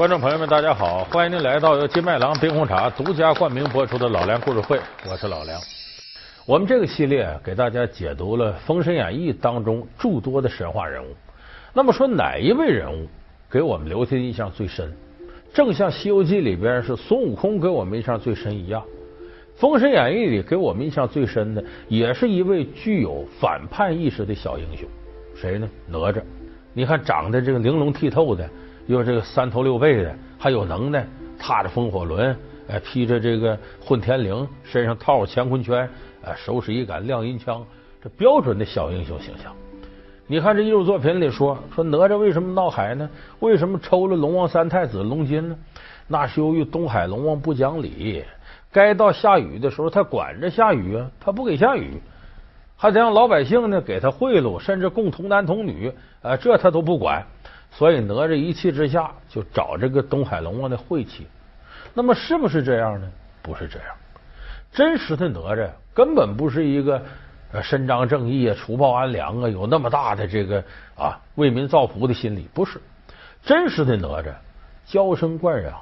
观众朋友们，大家好！欢迎您来到由金麦郎冰红茶独家冠名播出的《老梁故事会》，我是老梁。我们这个系列给大家解读了《封神演义》当中诸多的神话人物。那么说，哪一位人物给我们留下印象最深？正像《西游记》里边是孙悟空给我们印象最深一样，《封神演义》里给我们印象最深的，也是一位具有反叛意识的小英雄。谁呢？哪吒。你看，长得这个玲珑剔透的。又这个三头六臂的，还有能耐，踏着风火轮，哎，披着这个混天绫，身上套着乾坤圈，哎，手使一杆亮银枪，这标准的小英雄形象。你看这艺术作品里说说哪吒为什么闹海呢？为什么抽了龙王三太子龙筋呢？那是由于东海龙王不讲理，该到下雨的时候他管着下雨啊，他不给下雨，还得让老百姓呢给他贿赂，甚至供童男童女，啊，这他都不管。所以哪吒一气之下就找这个东海龙王的晦气。那么是不是这样呢？不是这样。真实的哪吒根本不是一个伸张正义啊、除暴安良啊，有那么大的这个啊为民造福的心理。不是真实的哪吒，娇生惯养，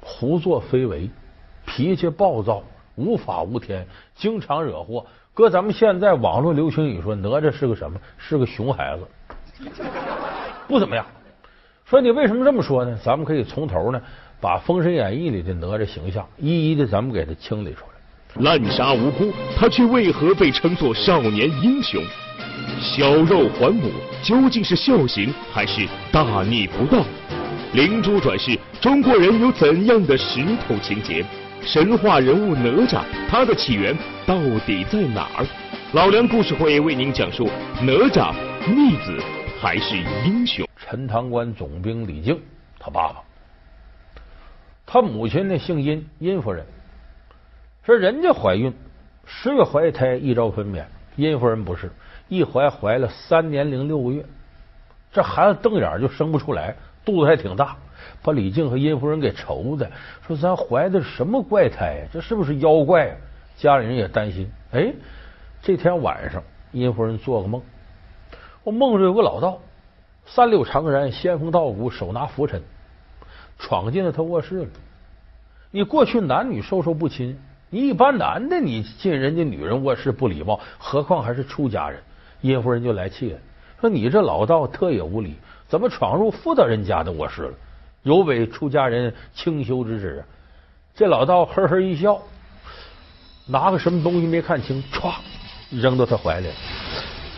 胡作非为，脾气暴躁，无法无天，经常惹祸。搁咱们现在网络流行语说，哪吒是个什么？是个熊孩子，不怎么样。说你为什么这么说呢？咱们可以从头呢，把《封神演义》里的哪吒形象一一的咱们给他清理出来。滥杀无辜，他却为何被称作少年英雄？小肉还母，究竟是孝行还是大逆不道？灵珠转世，中国人有怎样的石头情节？神话人物哪吒，他的起源到底在哪儿？老梁故事会为您讲述哪吒逆子还是英雄。陈塘关总兵李靖，他爸爸，他母亲呢姓殷，殷夫人。说人家怀孕十月怀胎，一朝分娩。殷夫人不是，一怀怀了三年零六个月，这孩子瞪眼就生不出来，肚子还挺大，把李靖和殷夫人给愁的，说咱怀的什么怪胎呀？这是不是妖怪呀？家里人也担心。哎，这天晚上，殷夫人做个梦，我梦着有个老道。三六长髯，仙风道骨，手拿拂尘，闯进了他卧室了。你过去男女授受不亲，你一般男的你进人家女人卧室不礼貌，何况还是出家人？殷夫人就来气了，说你这老道特也无礼，怎么闯入妇道人家的卧室了？有违出家人清修之旨。这老道呵呵一笑，拿个什么东西没看清，歘扔到他怀里，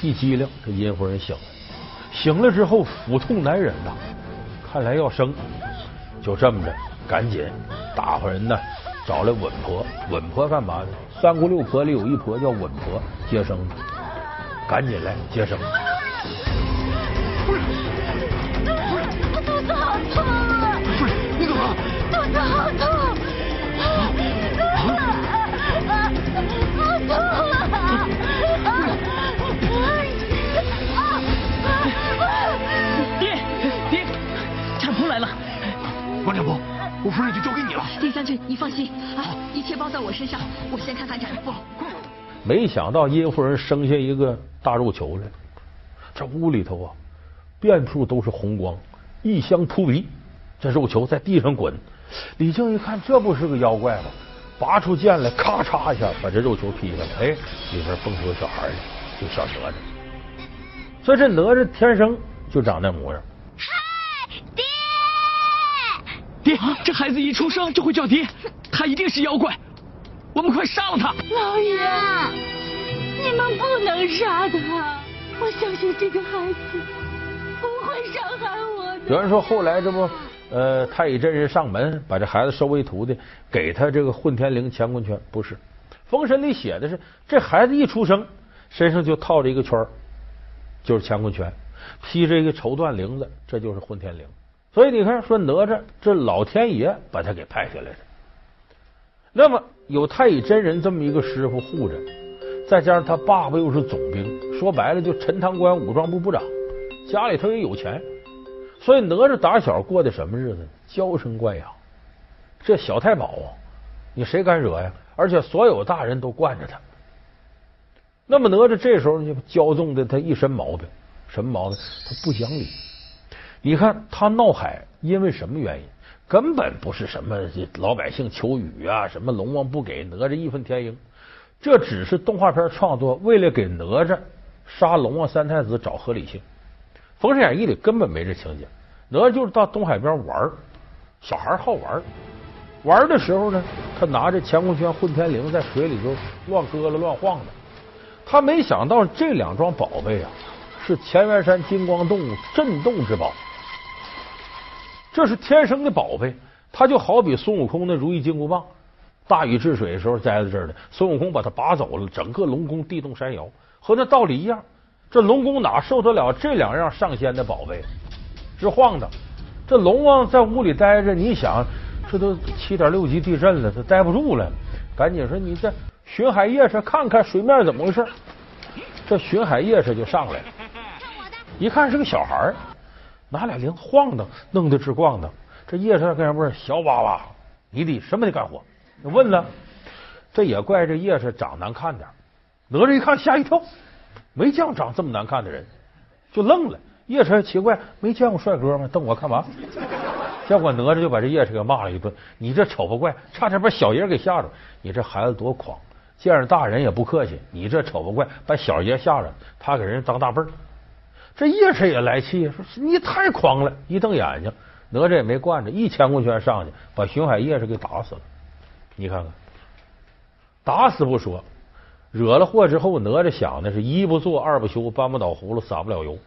一激灵，这殷夫人醒了。醒了之后腹痛难忍呐，看来要生，就这么着，赶紧打发人呢，找来稳婆。稳婆干嘛呢？三姑六婆里有一婆叫稳婆接生，赶紧来接生。我夫人就交给你了。丁将军，你放心啊，一切包在我身上。我先看看产妇。没想到殷夫人生下一个大肉球来，这屋里头啊，遍处都是红光，异香扑鼻。这肉球在地上滚，李靖一看，这不是个妖怪吗？拔出剑来，咔嚓一下把这肉球劈开了。哎，里边蹦出个小孩来，就小哪吒。所以这哪吒天生就长那模样。爹，这孩子一出生就会叫爹，他一定是妖怪，我们快杀了他！老爷，你们不能杀他，我相信这个孩子不会伤害我的。有人说后来这不，呃，太乙真人上门把这孩子收为徒弟，给他这个混天绫、乾坤圈，不是，封神里写的是这孩子一出生身上就套着一个圈就是乾坤圈，披着一个绸缎绫子，这就是混天绫。所以你看，说哪吒这老天爷把他给派下来的，那么有太乙真人这么一个师傅护着，再加上他爸爸又是总兵，说白了就陈塘关武装部部长，家里头也有钱，所以哪吒打小过的什么日子？娇生惯养，这小太保啊，你谁敢惹呀？而且所有大人都惯着他。那么哪吒这时候就骄纵的他一身毛病，什么毛病？他不讲理。你看他闹海，因为什么原因？根本不是什么老百姓求雨啊，什么龙王不给哪吒义愤填膺，这只是动画片创作为了给哪吒杀龙王三太子找合理性。《封神演义》里根本没这情节，哪吒就是到东海边玩小孩好玩玩的时候呢，他拿着乾坤圈、混天绫在水里头乱搁了乱晃的。他没想到这两桩宝贝啊，是乾元山金光洞镇洞之宝。这是天生的宝贝，它就好比孙悟空的如意金箍棒，大禹治水的时候栽在这儿的，孙悟空把它拔走了，整个龙宫地动山摇，和那道理一样。这龙宫哪受得了这两样上仙的宝贝？直晃荡。这龙王在屋里待着，你想，这都七点六级地震了，他待不住了，赶紧说你这巡海夜叉看看水面怎么回事。这巡海夜叉就上来了，一看是个小孩儿。拿俩铃晃荡，弄得直晃荡。这夜叉跟人问：“小娃娃，你得什么得干活？”问了，这也怪这夜叉长难看点。哪吒一看吓一跳，没见过长这么难看的人，就愣了。夜叉奇怪，没见过帅哥吗？瞪我干嘛？结果哪吒就把这夜叉给骂了一顿：“你这丑八怪，差点把小爷给吓着！你这孩子多狂，见着大人也不客气。你这丑八怪，把小爷吓着，他给人当大辈儿。”这叶氏也来气，说你太狂了！一瞪眼睛，哪吒也没惯着，一乾坤圈上去，把巡海夜叉给打死了。你看看，打死不说，惹了祸之后，哪吒想的是一不做二不休，搬不倒葫芦撒不了油。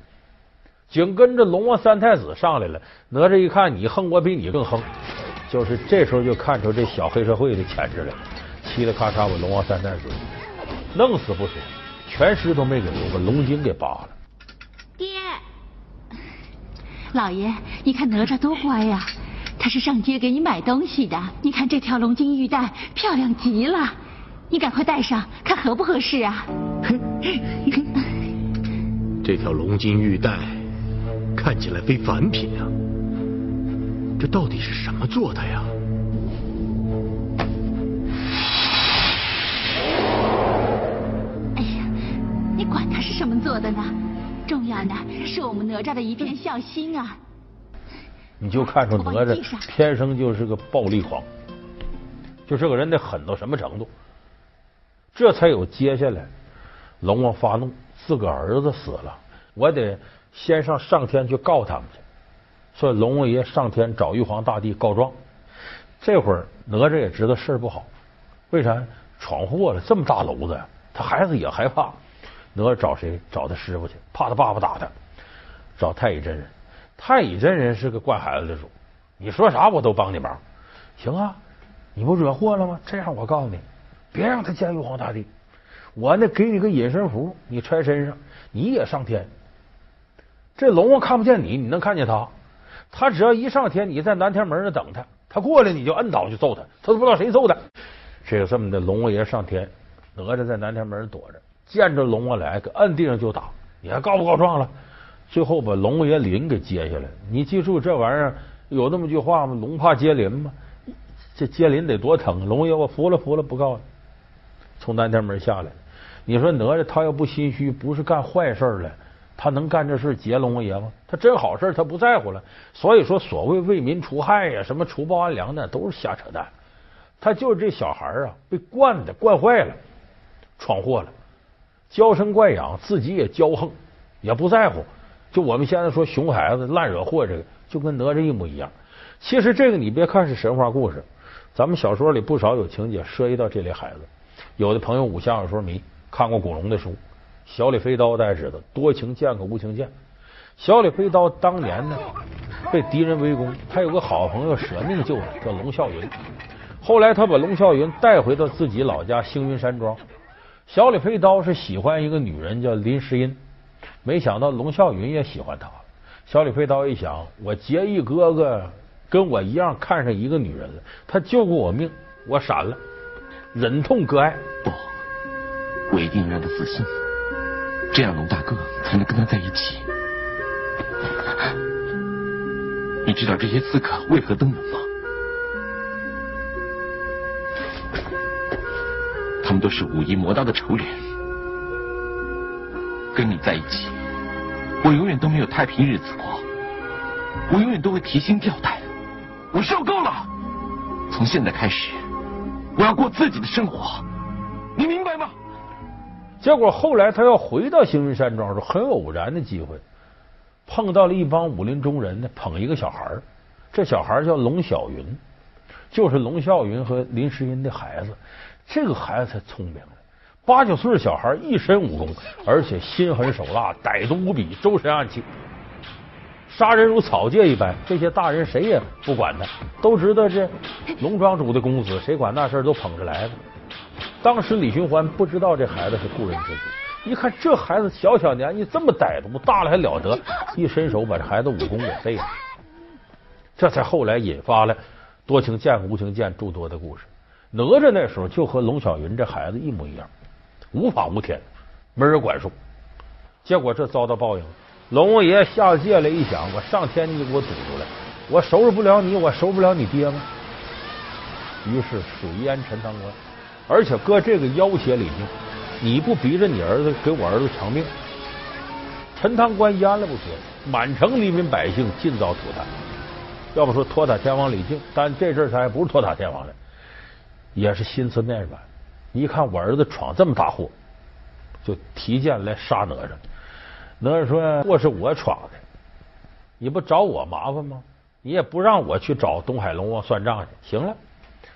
紧跟着龙王三太子上来了，哪吒一看你横，我比你更横，就是这时候就看出这小黑社会的潜质来，嘁哩咔嚓把龙王三太子弄死不说，全尸都没给留，把龙筋给扒了。老爷，你看哪吒多乖呀！他是上街给你买东西的。你看这条龙金玉带漂亮极了，你赶快戴上，看合不合适啊？这条龙金玉带看起来非凡品啊！这到底是什么做的呀？哎呀，你管它是什么做的呢？重要的是我们哪吒的一片孝心啊！你就看出哪吒天生就是个暴力狂，就这个人得狠到什么程度，这才有接下来龙王发怒，自个儿子死了，我得先上上天去告他们去。所以龙王爷上天找玉皇大帝告状。这会儿哪吒也知道事儿不好，为啥？闯祸了，这么大娄子，他孩子也害怕。哪吒找谁？找他师傅去，怕他爸爸打他。找太乙真人，太乙真人是个惯孩子的主，你说啥我都帮你忙。行啊，你不惹祸了吗？这样我告诉你，别让他见玉皇大帝。我呢，给你个隐身符，你揣身上，你也上天。这龙王看不见你，你能看见他？他只要一上天，你在南天门那等他，他过来你就摁倒就揍他，他都不知道谁揍他。这个这么的，龙王爷上天，哪吒在南天门躲着。见着龙王来，搁摁地上就打。你还告不告状了？最后把龙王爷鳞给接下来。你记住这玩意儿有那么句话吗？龙怕接鳞吗？这接鳞得多疼！龙爷，我服了，服了，不告了。从南天门下来，你说哪吒他要不心虚，不是干坏事了，他能干这事劫龙王爷吗？他真好事他不在乎了。所以说，所谓为民除害呀，什么除暴安良的，都是瞎扯淡。他就是这小孩啊，被惯的惯坏了，闯祸了。娇生惯养，自己也骄横，也不在乎。就我们现在说熊孩子烂惹祸，这个就跟哪吒一模一样。其实这个你别看是神话故事，咱们小说里不少有情节涉及到这类孩子。有的朋友武侠小说迷看过古龙的书，《小李飞刀》大家知道，多情剑客无情剑。小李飞刀当年呢被敌人围攻，他有个好朋友舍命救他，叫龙啸云。后来他把龙啸云带回到自己老家星云山庄。小李飞刀是喜欢一个女人叫林诗音，没想到龙啸云也喜欢她。小李飞刀一想，我结义哥哥跟我一样看上一个女人了，他救过我命，我闪了，忍痛割爱。不，我一定让他死心，这样龙大哥才能跟他在一起。你知道这些刺客为何登门吗？们都是武夷魔道的仇人，跟你在一起，我永远都没有太平日子过。我永远都会提心吊胆。我受够了，从现在开始，我要过自己的生活，你明白吗？结果后来他要回到星云山庄，是很偶然的机会，碰到了一帮武林中人呢，捧一个小孩这小孩叫龙小云，就是龙啸云和林诗音的孩子。这个孩子才聪明呢，八九岁小孩，一身武功，而且心狠手辣，歹毒无比，周身暗器，杀人如草芥一般。这些大人谁也不管他，都知道这龙庄主的公子，谁管那事都捧着来的。当时李寻欢不知道这孩子是故人之子，一看这孩子小小年纪这么歹毒，大了还了得，一伸手把这孩子武功给废了。这才后来引发了多情剑和无情剑诸多的故事。哪吒那时候就和龙小云这孩子一模一样，无法无天，没人管束。结果这遭到报应，龙王爷下界来一想，我上天你给我堵住了，我收拾不了你，我收不了你爹吗？于是水淹陈塘关。而且搁这个要挟李靖，你不逼着你儿子给我儿子偿命，陈塘关淹了不说，满城黎民百姓尽遭涂炭。要不说托塔天王李靖，但这阵他还不是托塔天王了，也是心慈面软。一看我儿子闯这么大祸，就提剑来杀哪吒。哪吒说：“祸是我闯的，你不找我麻烦吗？你也不让我去找东海龙王算账去。行了。”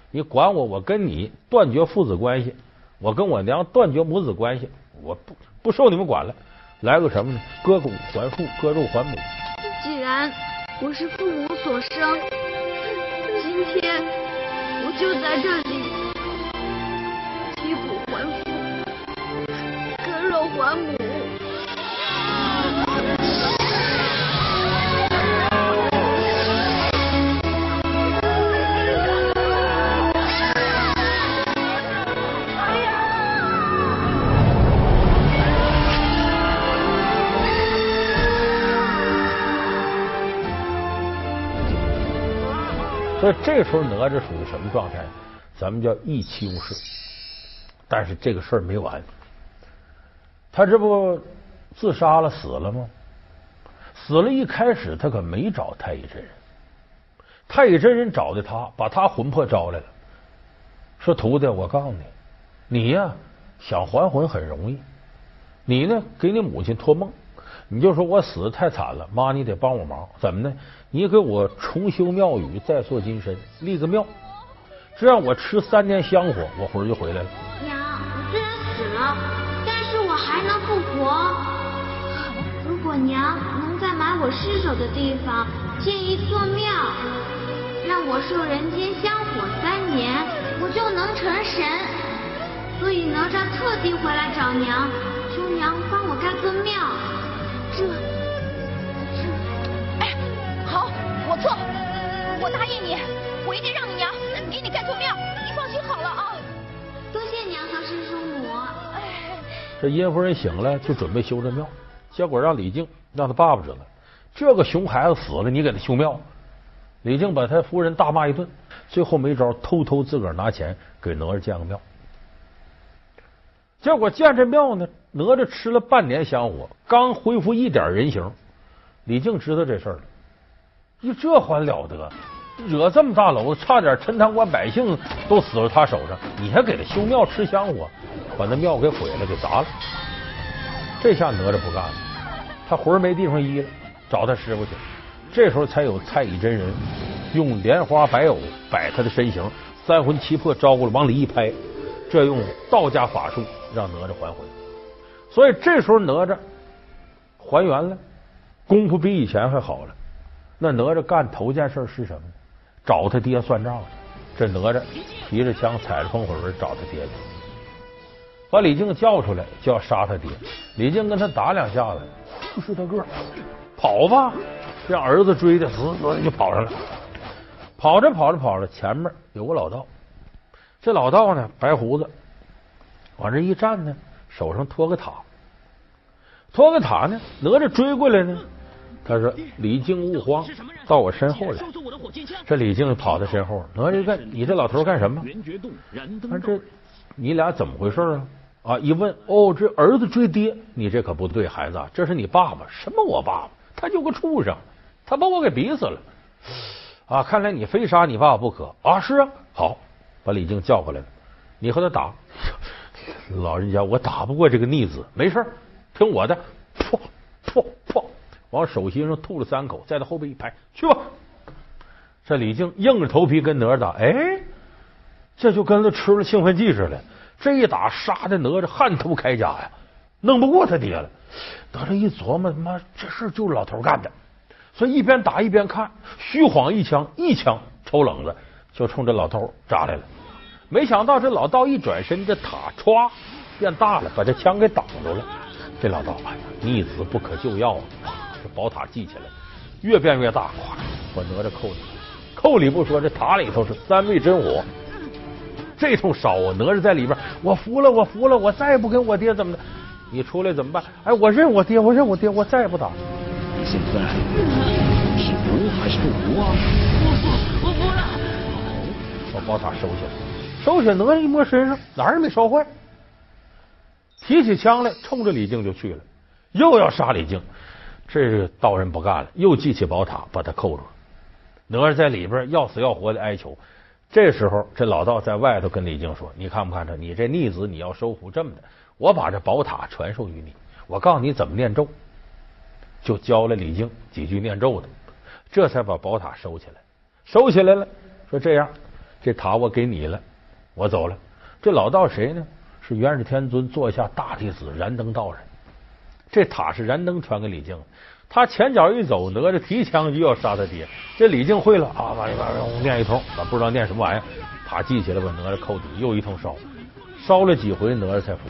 你管我，我跟你断绝父子关系，我跟我娘断绝母子关系，我不不受你们管了。来个什么呢？割骨还父，割肉还母。既然我是父母所生，今天我就在这里割肉还母。所以这时候哪吒属于什么状态？咱们叫意气用事。但是这个事儿没完，他这不自杀了死了吗？死了一开始他可没找太乙真人，太乙真人找的他，把他魂魄招来了，说徒弟，我告诉你，你呀想还魂很容易，你呢给你母亲托梦。你就说我死的太惨了，妈，你得帮我忙，怎么呢？你给我重修庙宇，再塑金身，立个庙，只要我吃三年香火，我魂就回来了。娘能在埋我尸首的地方建一座庙，让我受人间香火三年，我就能成神。所以哪吒特地回来找娘，求娘帮我盖座庙。这，这，哎，好，我错，我答应你，我一定让你娘给你盖座庙，你放心好了啊。多谢娘和师叔母。哎，这殷夫人醒了，就准备修这庙，结果让李靖让他爸爸知道，这个熊孩子死了，你给他修庙。李靖把他夫人大骂一顿，最后没招，偷偷自个儿拿钱给哪吒建个庙。结果建这庙呢，哪吒吃了半年香火，刚恢复一点人形。李靖知道这事儿了，你这还了得？惹这么大娄子，差点陈塘关百姓都死了他手上，你还给他修庙吃香火，把那庙给毁了，给砸了。这下哪吒不干了，他魂没地方依了，找他师傅去。这时候才有太乙真人用莲花白藕摆他的身形，三魂七魄招过来，往里一拍，这用道家法术。让哪吒还魂，所以这时候哪吒还原了，功夫比以前还好了。那哪吒干头件事是什么？找他爹算账。这哪吒提着枪，踩着风火轮找他爹去，把李靖叫出来，就要杀他爹。李靖跟他打两下子，不是他个跑吧，让儿子追的死死的就跑上了。跑着跑着跑着，前面有个老道，这老道呢，白胡子。往这一站呢，手上托个塔，托个塔呢，哪吒追过来呢。他说：“李靖勿慌，到我身后来。”这李靖跑到身后，哪吒干你这老头干什么？啊，这你俩怎么回事啊？啊，一问哦，这儿子追爹，你这可不对，孩子，这是你爸爸。什么我爸爸？他就个畜生，他把我给逼死了。啊，看来你非杀你爸爸不可啊！是啊，好，把李靖叫回来了，你和他打。老人家，我打不过这个逆子，没事听我的，噗噗噗，往手心上吐了三口，在他后背一拍，去吧。这李靖硬着头皮跟哪吒打，哎，这就跟他吃了兴奋剂似的。这一打，杀的哪吒汗头开甲呀，弄不过他爹了。哪吒一琢磨，妈，这事就是老头干的。所以一边打一边看，虚晃一枪，一枪抽冷子就冲这老头扎来了。没想到这老道一转身，这塔歘变大了，把这枪给挡住了。这老道，哎呀，逆子不可救药啊！这宝塔记起来，越变越大，咵，把哪吒扣里，扣里不说，这塔里头是三味真火，这通烧啊！哪吒在里边，我服了，我服了，我再也不跟我爹怎么的？你出来怎么办？哎，我认我爹，我认我爹，我再也不打。现在是服还是不服啊？我服，我服了。好，把宝塔收起来，收起来哪吒一摸身上哪儿也没烧坏，提起枪来冲着李靖就去了，又要杀李靖。这道人不干了，又记起宝塔把他扣住。哪吒在里边要死要活的哀求。这时候，这老道在外头跟李靖说：“你看不看着？你这逆子你要收服这么的，我把这宝塔传授于你，我告诉你怎么念咒。”就教了李靖几句念咒的，这才把宝塔收起来。收起来了，说这样，这塔我给你了，我走了。这老道谁呢？是元始天尊座下大弟子燃灯道人。这塔是燃灯传给李靖，他前脚一走，哪吒提枪就要杀他爹。这李靖会了啊，完了完了，念一通，不知道念什么玩意儿，啪记起来，把哪吒扣底，又一通烧，烧了几回，哪吒才服。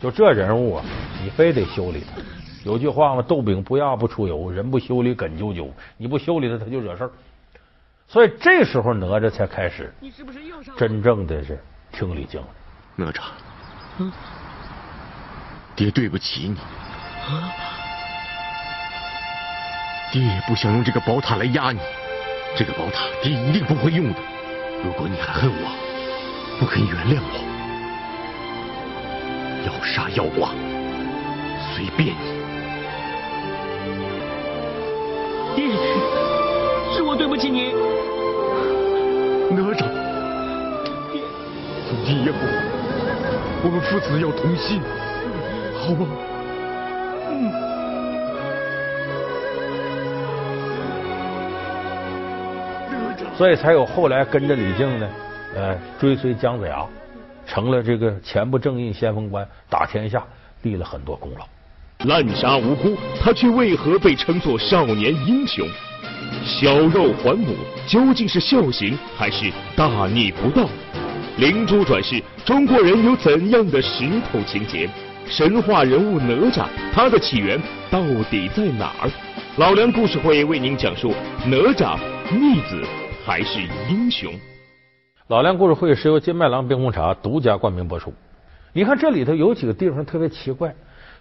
就这人物啊，你非得修理他。有句话嘛，豆饼不压不出油，人不修理梗啾啾。你不修理他，他就惹事儿。所以这时候哪吒才开始，真正的是听李靖。哪吒，嗯，爹对不起你。爹也不想用这个宝塔来压你，这个宝塔爹一定不会用的。如果你还恨我，不肯原谅我，要杀要剐，随便你。爹，是我对不起你。哪吒，爹从今以后，我们父子要同心，好吗？所以才有后来跟着李靖呢，呃，追随姜子牙，成了这个前不正印先锋官，打天下，立了很多功劳。滥杀无辜，他却为何被称作少年英雄？小肉还母，究竟是孝行还是大逆不道？灵珠转世，中国人有怎样的石头情节？神话人物哪吒，他的起源到底在哪儿？老梁故事会为您讲述哪吒逆子还是英雄？老梁故事会是由金麦郎冰红茶独家冠名播出。你看这里头有几个地方特别奇怪。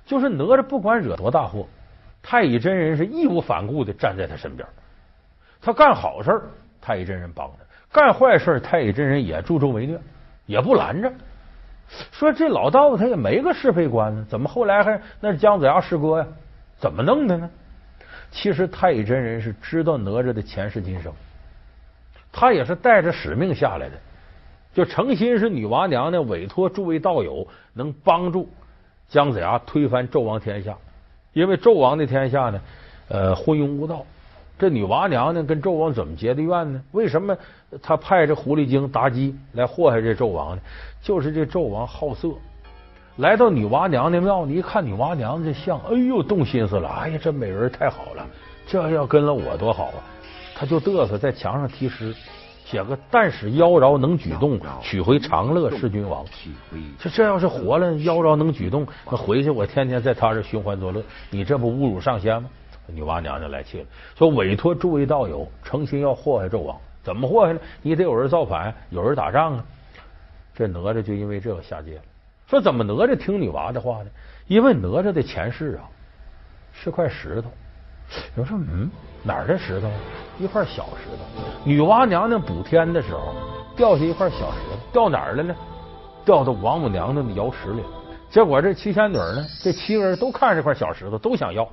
就是哪吒不管惹多大祸，太乙真人是义无反顾的站在他身边。他干好事，太乙真人帮着；干坏事，太乙真人也助纣为虐，也不拦着。说这老道他也没个是非观呢，怎么后来还那是姜子牙师哥呀？怎么弄的呢？其实太乙真人是知道哪吒的前世今生，他也是带着使命下来的，就诚心是女娲娘娘委托诸位道友能帮助。姜子牙推翻纣王天下，因为纣王的天下呢，呃，昏庸无道。这女娲娘娘跟纣王怎么结的怨呢？为什么他派这狐狸精妲己来祸害这纣王呢？就是这纣王好色，来到女娲娘娘庙，你一看女娲娘娘这像，哎呦，动心思了，哎呀，这美人太好了，这要跟了我多好啊！他就嘚瑟，在墙上题诗。写个但使妖娆能举动，取回长乐是君王。这这要是活了，妖娆能举动，那回去我天天在他这寻欢作乐，你这不侮辱上仙吗？女娲娘娘来气了，说委托诸位道友，诚心要祸害纣王，怎么祸害呢？你得有人造反，有人打仗啊。这哪吒就因为这个下界了。说怎么哪吒听女娲的话呢？因为哪吒的前世啊是块石头。有人说，嗯，哪儿的石头？一块小石头，女娲娘娘补天的时候掉下一块小石头，掉哪儿了呢？掉到王母娘娘的瑶池里。结果这七仙女呢，这七个人都看这块小石头，都想要。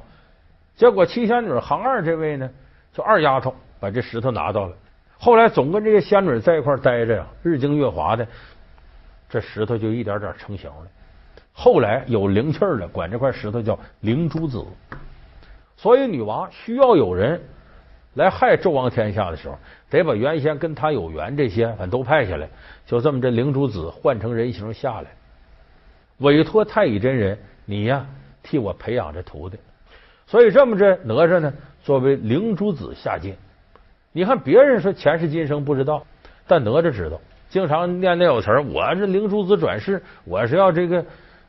结果七仙女行二这位呢，就二丫头把这石头拿到了。后来总跟这些仙女在一块待着呀，日精月华的，这石头就一点点成型了。后来有灵气了，管这块石头叫灵珠子。所以女王需要有人来害纣王天下的时候，得把原先跟他有缘这些反都派下来。就这么，这灵珠子换成人形下来，委托太乙真人，你呀替我培养这徒弟。所以这么着，哪吒呢作为灵珠子下界。你看别人说前世今生不知道，但哪吒知道，经常念念有词儿。我是灵珠子转世，我是要这个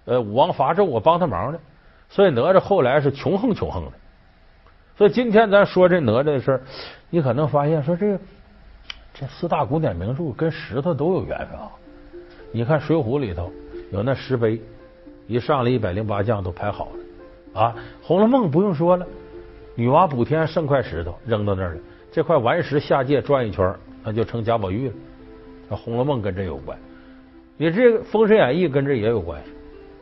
呃武王伐纣，我帮他忙的。所以哪吒后来是穷横穷横的。所以今天咱说这哪吒的事儿，你可能发现说这这四大古典名著跟石头都有缘分啊。你看《水浒》里头有那石碑，一上来一百零八将都排好了啊。《红楼梦》不用说了，女娲补天剩块石头扔到那儿了。这块顽石下界转一圈，那就成贾宝玉了。《红楼梦》跟这有关，你这《封神演义》跟这也有关系。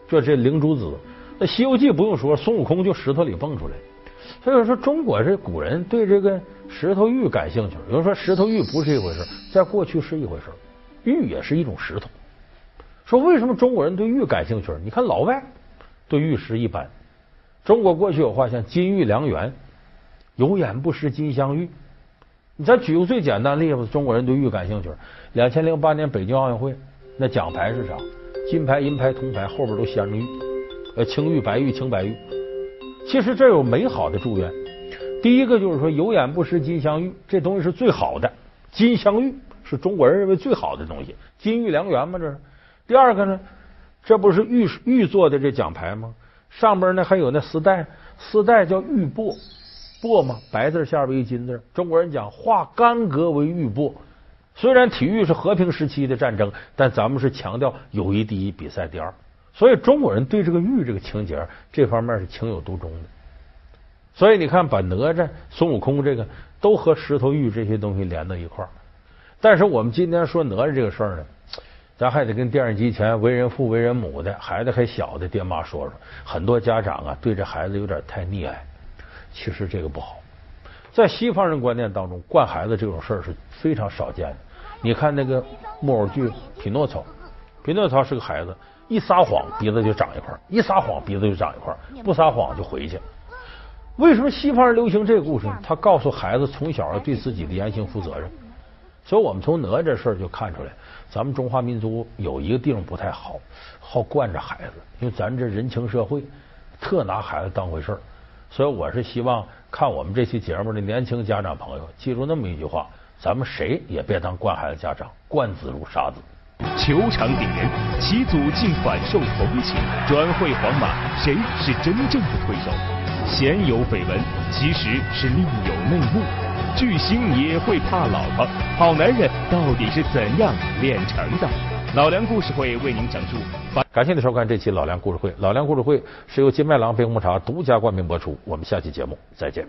就这灵珠子，那《西游记》不用说，孙悟空就石头里蹦出来。所以说，中国这古人对这个石头玉感兴趣。有人说石头玉不是一回事，在过去是一回事，玉也是一种石头。说为什么中国人对玉感兴趣？你看老外对玉石一般。中国过去有话像“金玉良缘”，有眼不识金镶玉。你再举个最简单例子，中国人对玉感兴趣。两千零八年北京奥运会，那奖牌是啥？金牌、银牌、铜牌后边都镶着玉，呃，青玉、白玉、青白玉。其实这有美好的祝愿。第一个就是说，有眼不识金镶玉，这东西是最好的。金镶玉是中国人认为最好的东西，金玉良缘嘛，这是。第二个呢，这不是玉玉做的这奖牌吗？上边呢还有那丝带，丝带叫玉帛。帛嘛，白字下边一金字。中国人讲化干戈为玉帛。虽然体育是和平时期的战争，但咱们是强调友谊第一，比赛第二。所以中国人对这个玉这个情节这方面是情有独钟的。所以你看，把哪吒、孙悟空这个都和石头玉这些东西连到一块儿。但是我们今天说哪吒这个事儿呢，咱还得跟电视机前为人父为人母的孩子还小的爹妈说说。很多家长啊，对这孩子有点太溺爱。其实这个不好，在西方人观念当中，惯孩子这种事儿是非常少见的。你看那个木偶剧《匹诺曹》，匹诺曹是个孩子，一撒谎鼻子就长一块，一撒谎鼻子就长一块，不撒谎就回去。为什么西方人流行这个故事呢？他告诉孩子从小要对自己的言行负责任。所以我们从哪吒这事儿就看出来，咱们中华民族有一个地方不太好，好惯着孩子，因为咱这人情社会特拿孩子当回事儿。所以我是希望看我们这期节目的年轻家长朋友记住那么一句话：咱们谁也别当惯孩子家长，惯子如杀子。球场顶人，其祖竟反受同情，转会皇马，谁是真正的推手？鲜有绯闻，其实是另有内幕。巨星也会怕老婆，好男人到底是怎样炼成的？老梁故事会为您讲述。感谢您收看这期老梁故事会。老梁故事会是由金麦郎冰红茶独家冠名播出。我们下期节目再见。